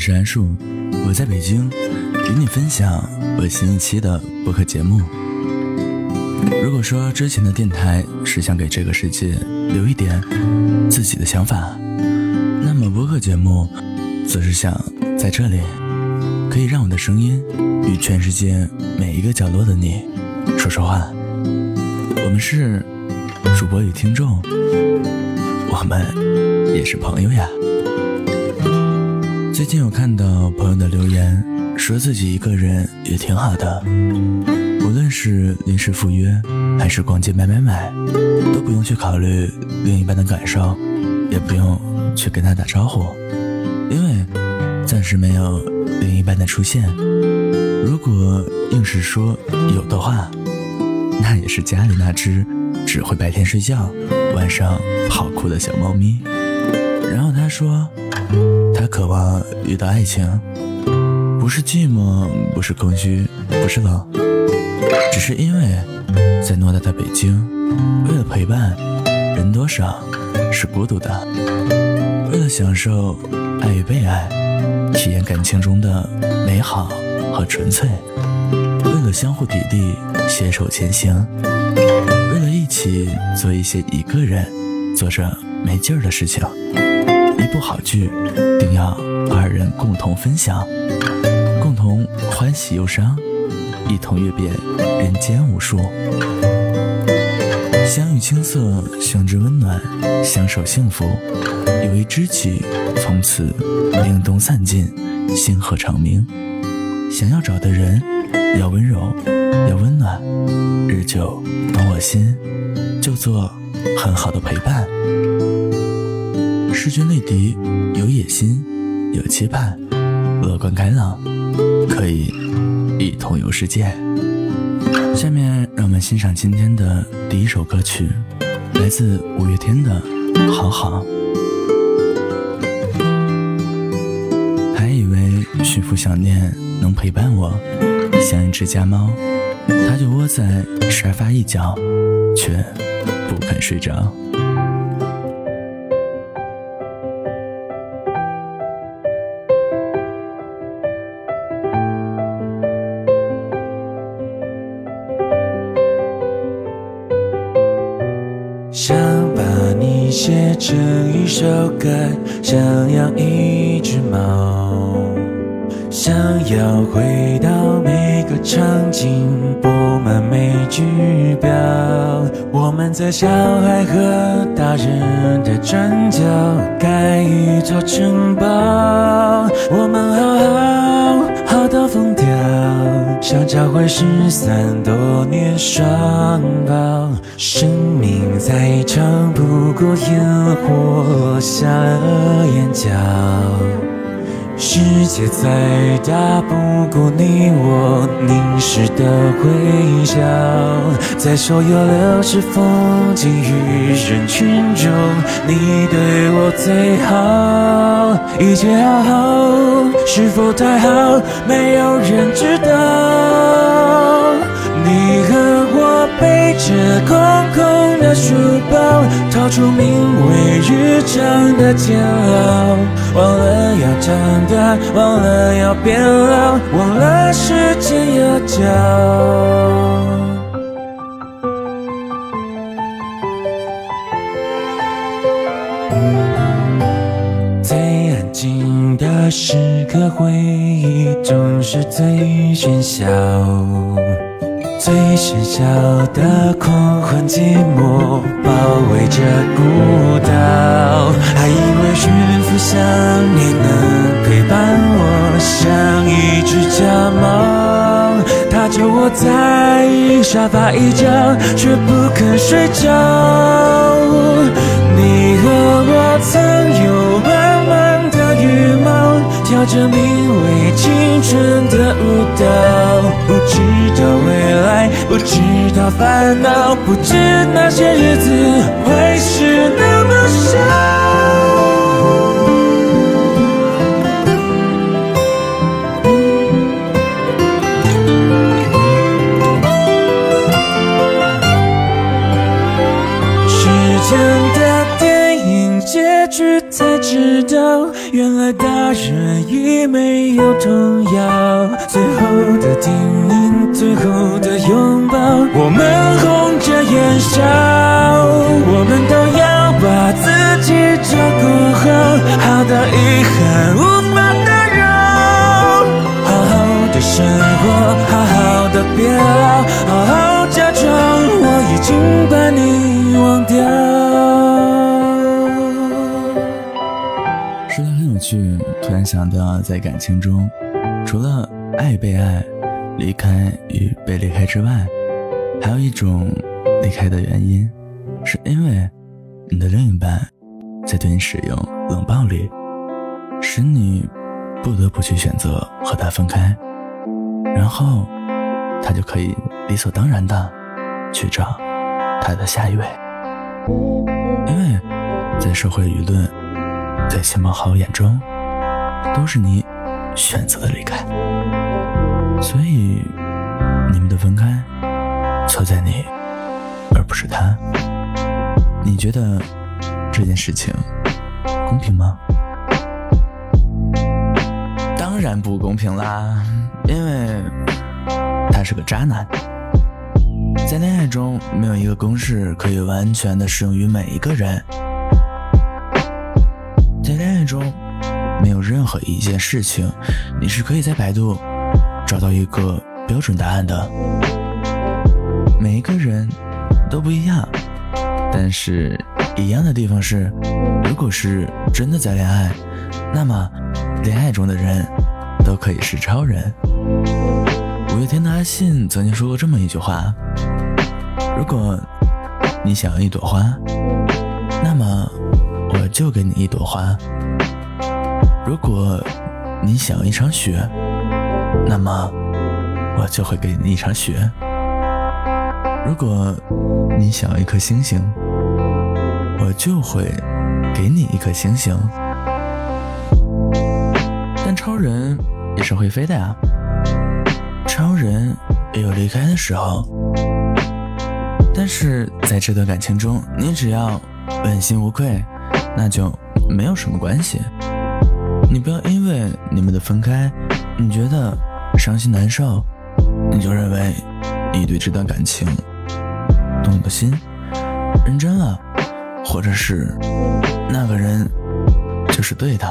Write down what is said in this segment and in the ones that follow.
是安树，我在北京，与你分享我新一期的播客节目。如果说之前的电台是想给这个世界留一点自己的想法，那么播客节目则是想在这里可以让我的声音与全世界每一个角落的你说说话。我们是主播与听众，我们也是朋友呀。最近有看到朋友的留言，说自己一个人也挺好的，无论是临时赴约，还是逛街买买买，都不用去考虑另一半的感受，也不用去跟他打招呼，因为暂时没有另一半的出现。如果硬是说有的话，那也是家里那只只会白天睡觉、晚上跑酷的小猫咪。然后他说。他渴望遇到爱情，不是寂寞，不是空虚，不是冷，只是因为，在偌大的北京，为了陪伴，人多少是孤独的；为了享受爱与被爱，体验感情中的美好和纯粹；为了相互砥砺，携手前行；为了一起做一些一个人做着没劲儿的事情。好剧，定要二人共同分享，共同欢喜忧伤，一同阅遍人间无数。相遇青涩，相知温暖，相守幸福。有一知己，从此凛冬散尽，星河长明。想要找的人，要温柔，要温暖，日久懂我心，就做很好的陪伴。势均力敌，有野心，有期盼，乐观开朗，可以一同游世界。下面让我们欣赏今天的第一首歌曲，来自五月天的《好好》。还以为驯服想念能陪伴我，像一只家猫，它就窝在沙发一角，却不肯睡着。成一首歌，想养一只猫，想要回到每个场景，布满每句表。我们在小孩和大人的转角，盖一座城堡。我们好好，想找回失散多年双胞。生命再长，不过烟火下了眼角。世界再大，不过你我凝视的微笑。在所有流逝风景与人群中，你对我最好。一切好好，是否太好？没有人知道。背着空空的书包，逃出名为日常的煎熬，忘了要长大，忘了要变老，忘了时间要骄最安静的时刻，回忆总是最喧嚣。最喧嚣的狂欢寂寞包围着孤岛，还以为驯服想念能陪伴我，像一只家猫，它就窝在沙发一角，却不肯睡觉。你和我曾有满满的羽毛，跳着名为青春的舞蹈，不知道为，不知道烦恼，不知那些日子会是那么少。时间的电影结局才知道，原来大人已没有童谣。最后，我们红着眼笑，我们都要把自己照顾好，好到遗憾无法打扰。好好的生活，好好的变老，好好假装我已经把你忘掉。说的很有趣，突然想到，在感情中，除了爱被爱、离开与被离开之外，还有一种离开的原因，是因为你的另一半在对你使用冷暴力，使你不得不去选择和他分开，然后他就可以理所当然的去找他的下一位，因为在社会舆论。在亲朋好友眼中，都是你选择的离开，所以你们的分开错在你，而不是他。你觉得这件事情公平吗？当然不公平啦，因为他是个渣男。在恋爱中，没有一个公式可以完全的适用于每一个人。在恋爱中，没有任何一件事情，你是可以在百度找到一个标准答案的。每一个人都不一样，但是一样的地方是，如果是真的在恋爱，那么恋爱中的人都可以是超人。五月天的阿信曾经说过这么一句话：如果你想要一朵花，那么。我就给你一朵花。如果你想要一场雪，那么我就会给你一场雪。如果你想要一颗星星，我就会给你一颗星星。但超人也是会飞的呀，超人也有离开的时候。但是在这段感情中，你只要问心无愧。那就没有什么关系。你不要因为你们的分开，你觉得伤心难受，你就认为你对这段感情动的心、认真了，或者是那个人就是对的，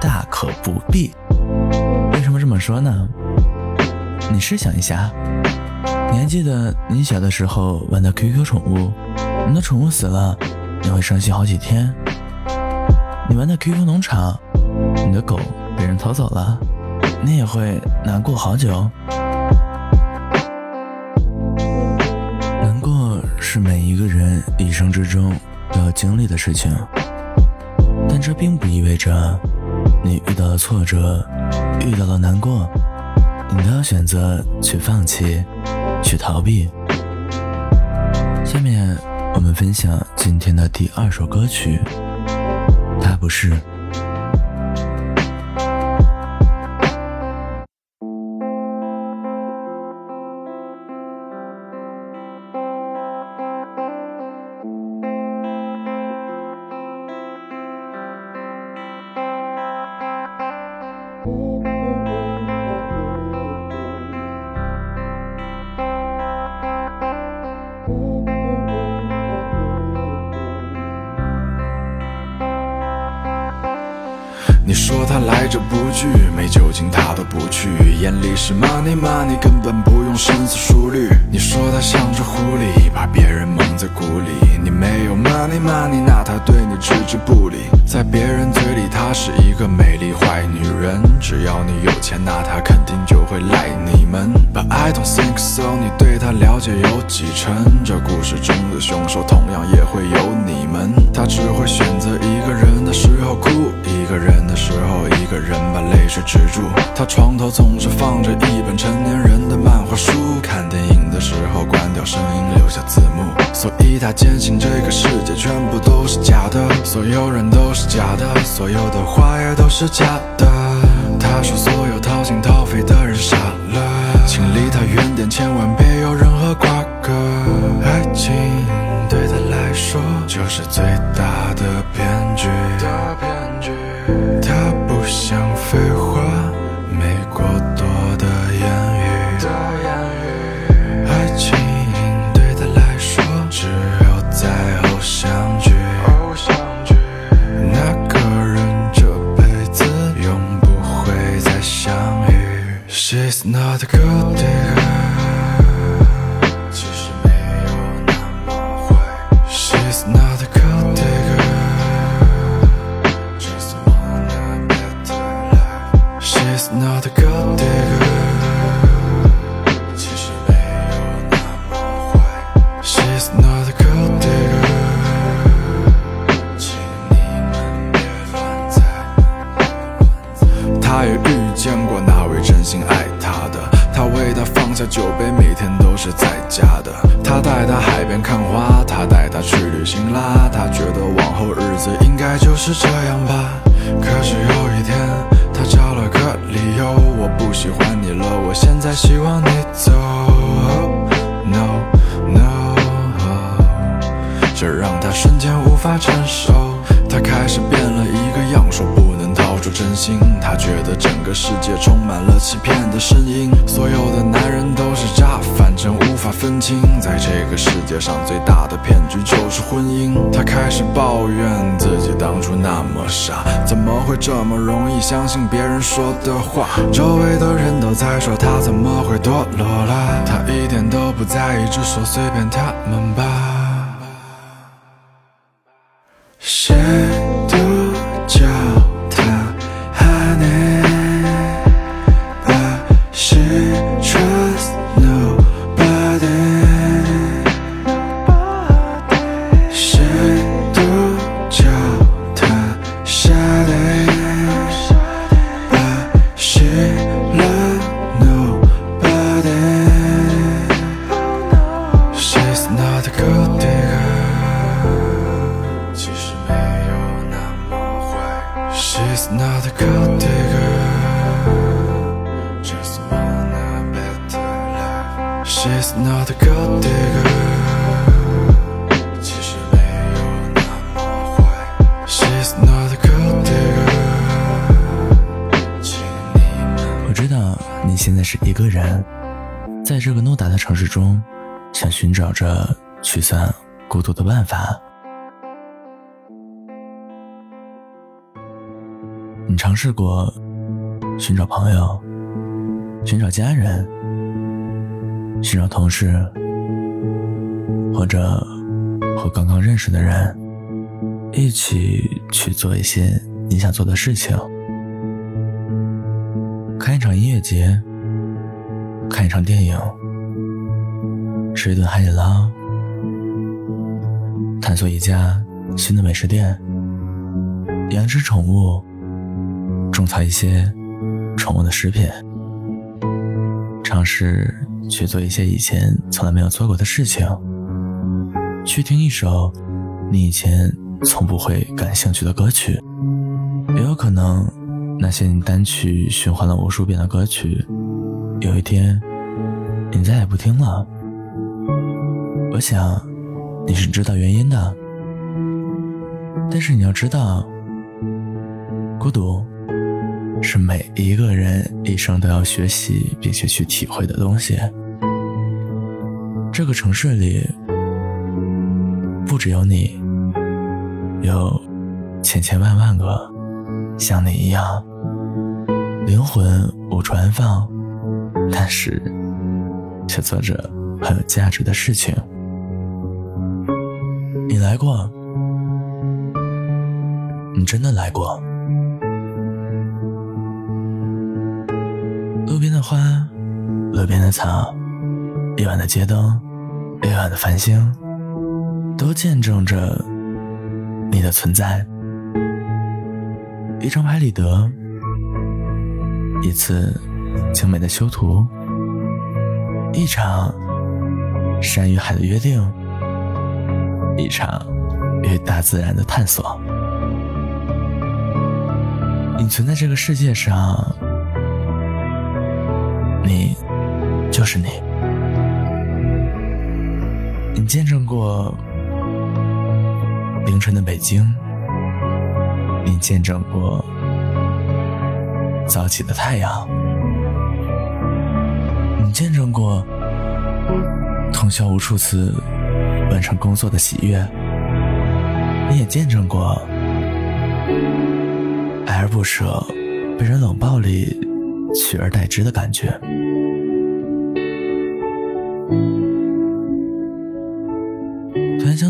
大可不必。为什么这么说呢？你试想一下，你还记得你小的时候玩的 QQ 宠物，你的宠物死了。你会伤心好几天。你玩的 QQ 农场，你的狗被人偷走了，你也会难过好久。是每一个人一生之中都要经历的事情，但这并不意味着你遇到了挫折，遇到了难过，你都要选择去放弃，去逃避。下面。我们分享今天的第二首歌曲，他不是。酒精他都不去，眼里是 money money，根本不用深思熟虑。你说他像只狐狸，把别人蒙在鼓里。你没有 money money，那他对你置之不理。在别人嘴里，她是一个美丽坏女人。只要你有钱，那她肯定就会赖你们。But I don't think so，你对她了解有几成？这故事中的凶手同样也会有你们。他只会选择一个人的时候哭，一个人的。时候，个人把泪水止住。他床头总是放着一本成年人的漫画书。看电影的时候，关掉声音，留下字幕。所以他坚信这个世界全部都是假的，所有人都是假的，所有的话也都是假的。他说，所有掏心掏肺的人傻了，请离他远点，千万别有任何瓜葛。爱情对他来说。就是最大的骗局。他不是这样吧。可是有一天，他找了个理由，我不喜欢你了，我现在希望你走。No No，这让他瞬间无法承受。他开始变了一个样，说不能掏出真心。他觉得整个世界充满了欺骗的声音，所有的男，在这个世界上最大的骗局就是婚姻。他开始抱怨自己当初那么傻，怎么会这么容易相信别人说的话？周围的人都在说他怎么会堕落了，他一点都不在意，只说随便他们吧。谁 She's not a gold digger. 其实没有那么坏。She's not a gold digger. 请你们我知道你现在是一个人，在这个偌大的城市中，想寻找着驱散孤独的办法。你尝试过寻找朋友，寻找家人，寻找同事，或者和刚刚认识的人一起去做一些你想做的事情。看一场音乐节，看一场电影，吃一顿海底捞，探索一家新的美食店，养只宠物，种草一些宠物的食品，尝试去做一些以前从来没有做过的事情，去听一首你以前从不会感兴趣的歌曲，也有可能。那些你单曲循环了无数遍的歌曲，有一天，你再也不听了。我想，你是知道原因的。但是你要知道，孤独是每一个人一生都要学习并且去体会的东西。这个城市里，不只有你，有千千万万个像你一样。灵魂无处安放，但是却做着很有价值的事情。你来过，你真的来过。路边的花，路边的草，夜晚的街灯，夜晚的繁星，都见证着你的存在。一张拍立得。一次精美的修图，一场山与海的约定，一场与大自然的探索。你存在这个世界上，你就是你。你见证过凌晨的北京，你见证过早起的太阳，你见证过通宵无数次完成工作的喜悦，你也见证过爱而不舍被人冷暴力取而代之的感觉。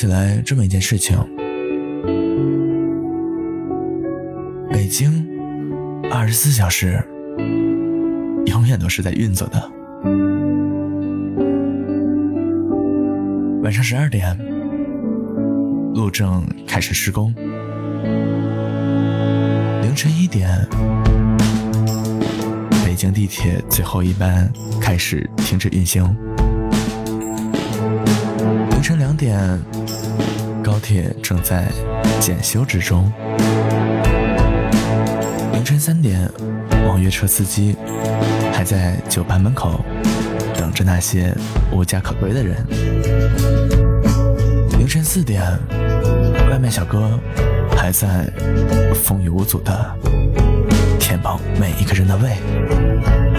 起来这么一件事情：北京二十四小时永远都是在运作的。晚上十二点，路政开始施工；凌晨一点，北京地铁最后一班开始停止运行。凌晨两点，高铁正在检修之中。凌晨三点，网约车司机还在酒吧门口等着那些无家可归的人。凌晨四点，外卖小哥还在风雨无阻的填饱每一个人的胃。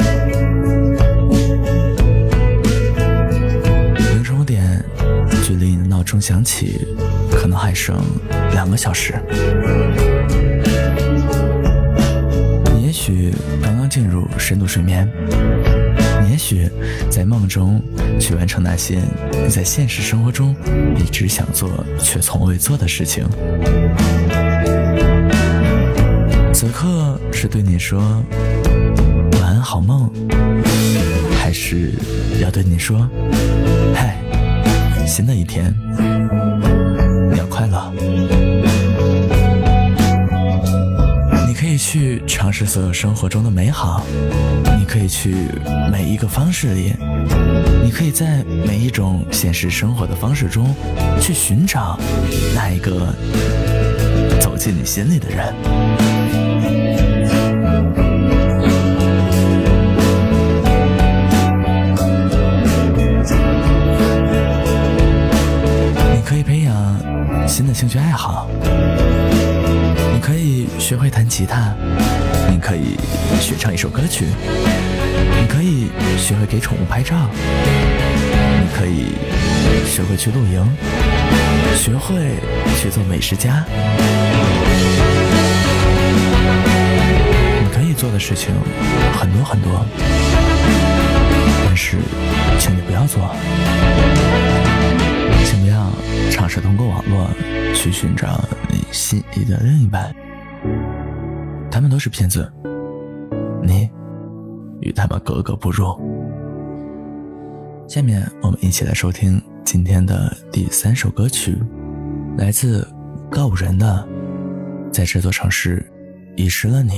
距离你的闹钟响起，可能还剩两个小时。你也许刚刚进入深度睡眠，你也许在梦中去完成那些你在现实生活中一直想做却从未做的事情。此刻是对你说晚安好梦，还是要对你说，新的一天，你要快乐。你可以去尝试所有生活中的美好，你可以去每一个方式里，你可以在每一种现实生活的方式中去寻找那一个走进你心里的人。新的兴趣爱好，你可以学会弹吉他，你可以学唱一首歌曲，你可以学会给宠物拍照，你可以学会去露营，学会去做美食家。你可以做的事情很多很多，但是请你不要做。请不要尝试通过网络去寻找你心仪的另一半，他们都是骗子，你与他们格格不入。下面我们一起来收听今天的第三首歌曲，来自告五人的《在这座城市遗失了你》。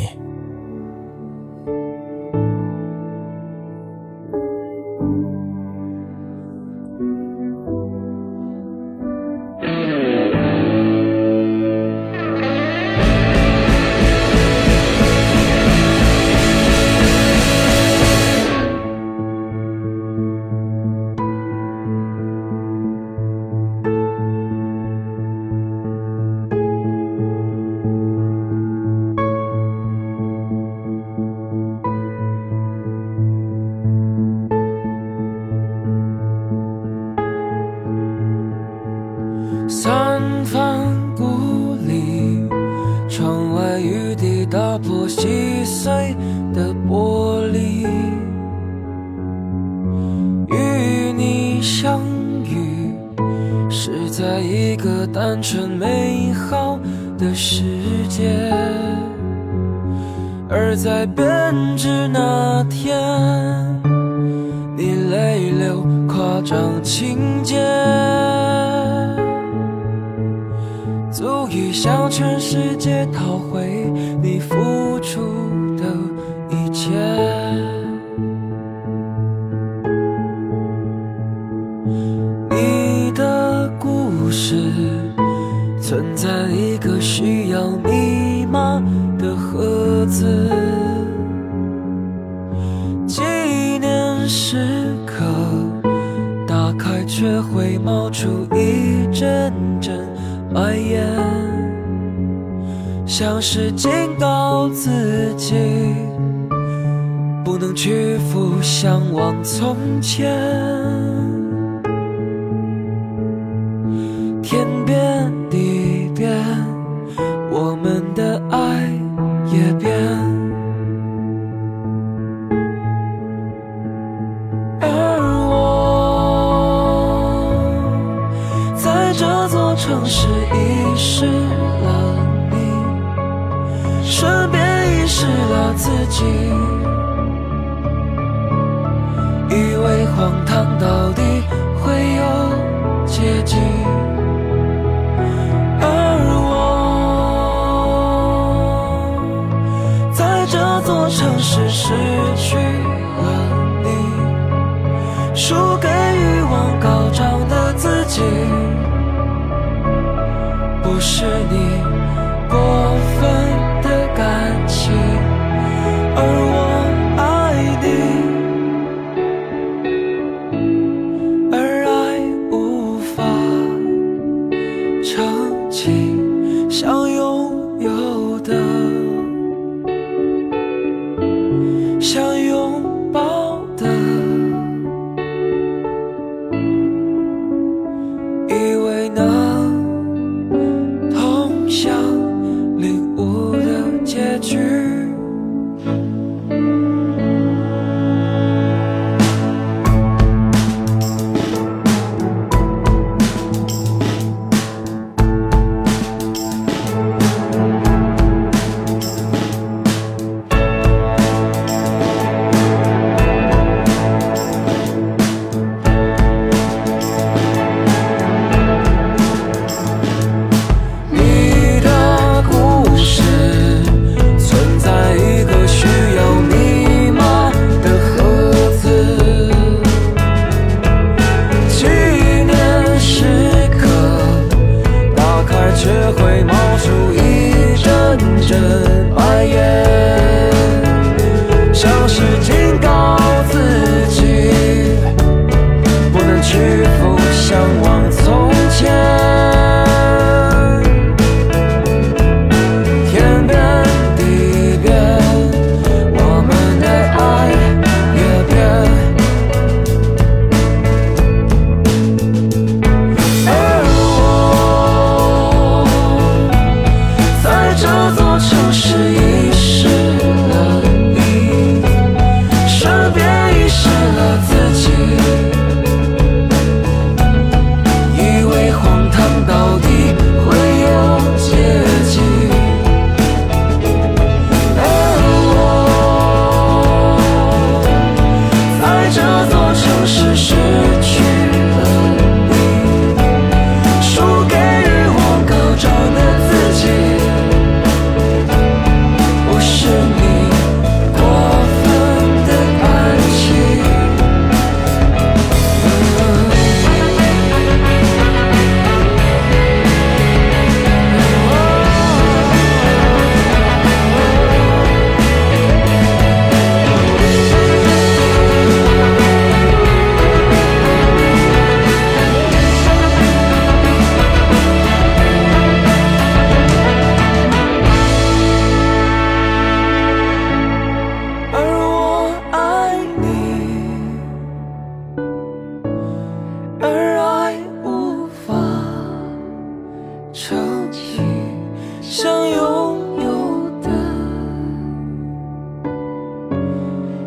张情节。足以向全世界讨回你付出的一切。冒出一阵阵白烟像是警告自己不能屈服向往从前。是你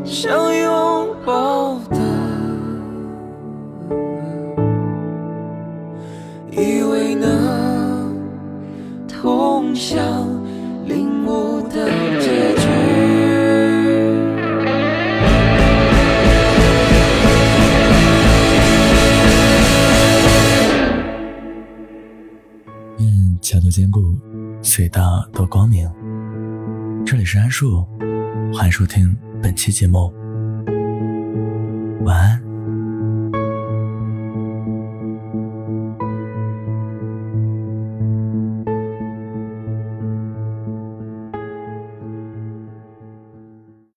想拥抱的，以为能通向领悟的结局。嗯，桥多坚固，隧道多光明，这里是安树，欢迎收听。本期节目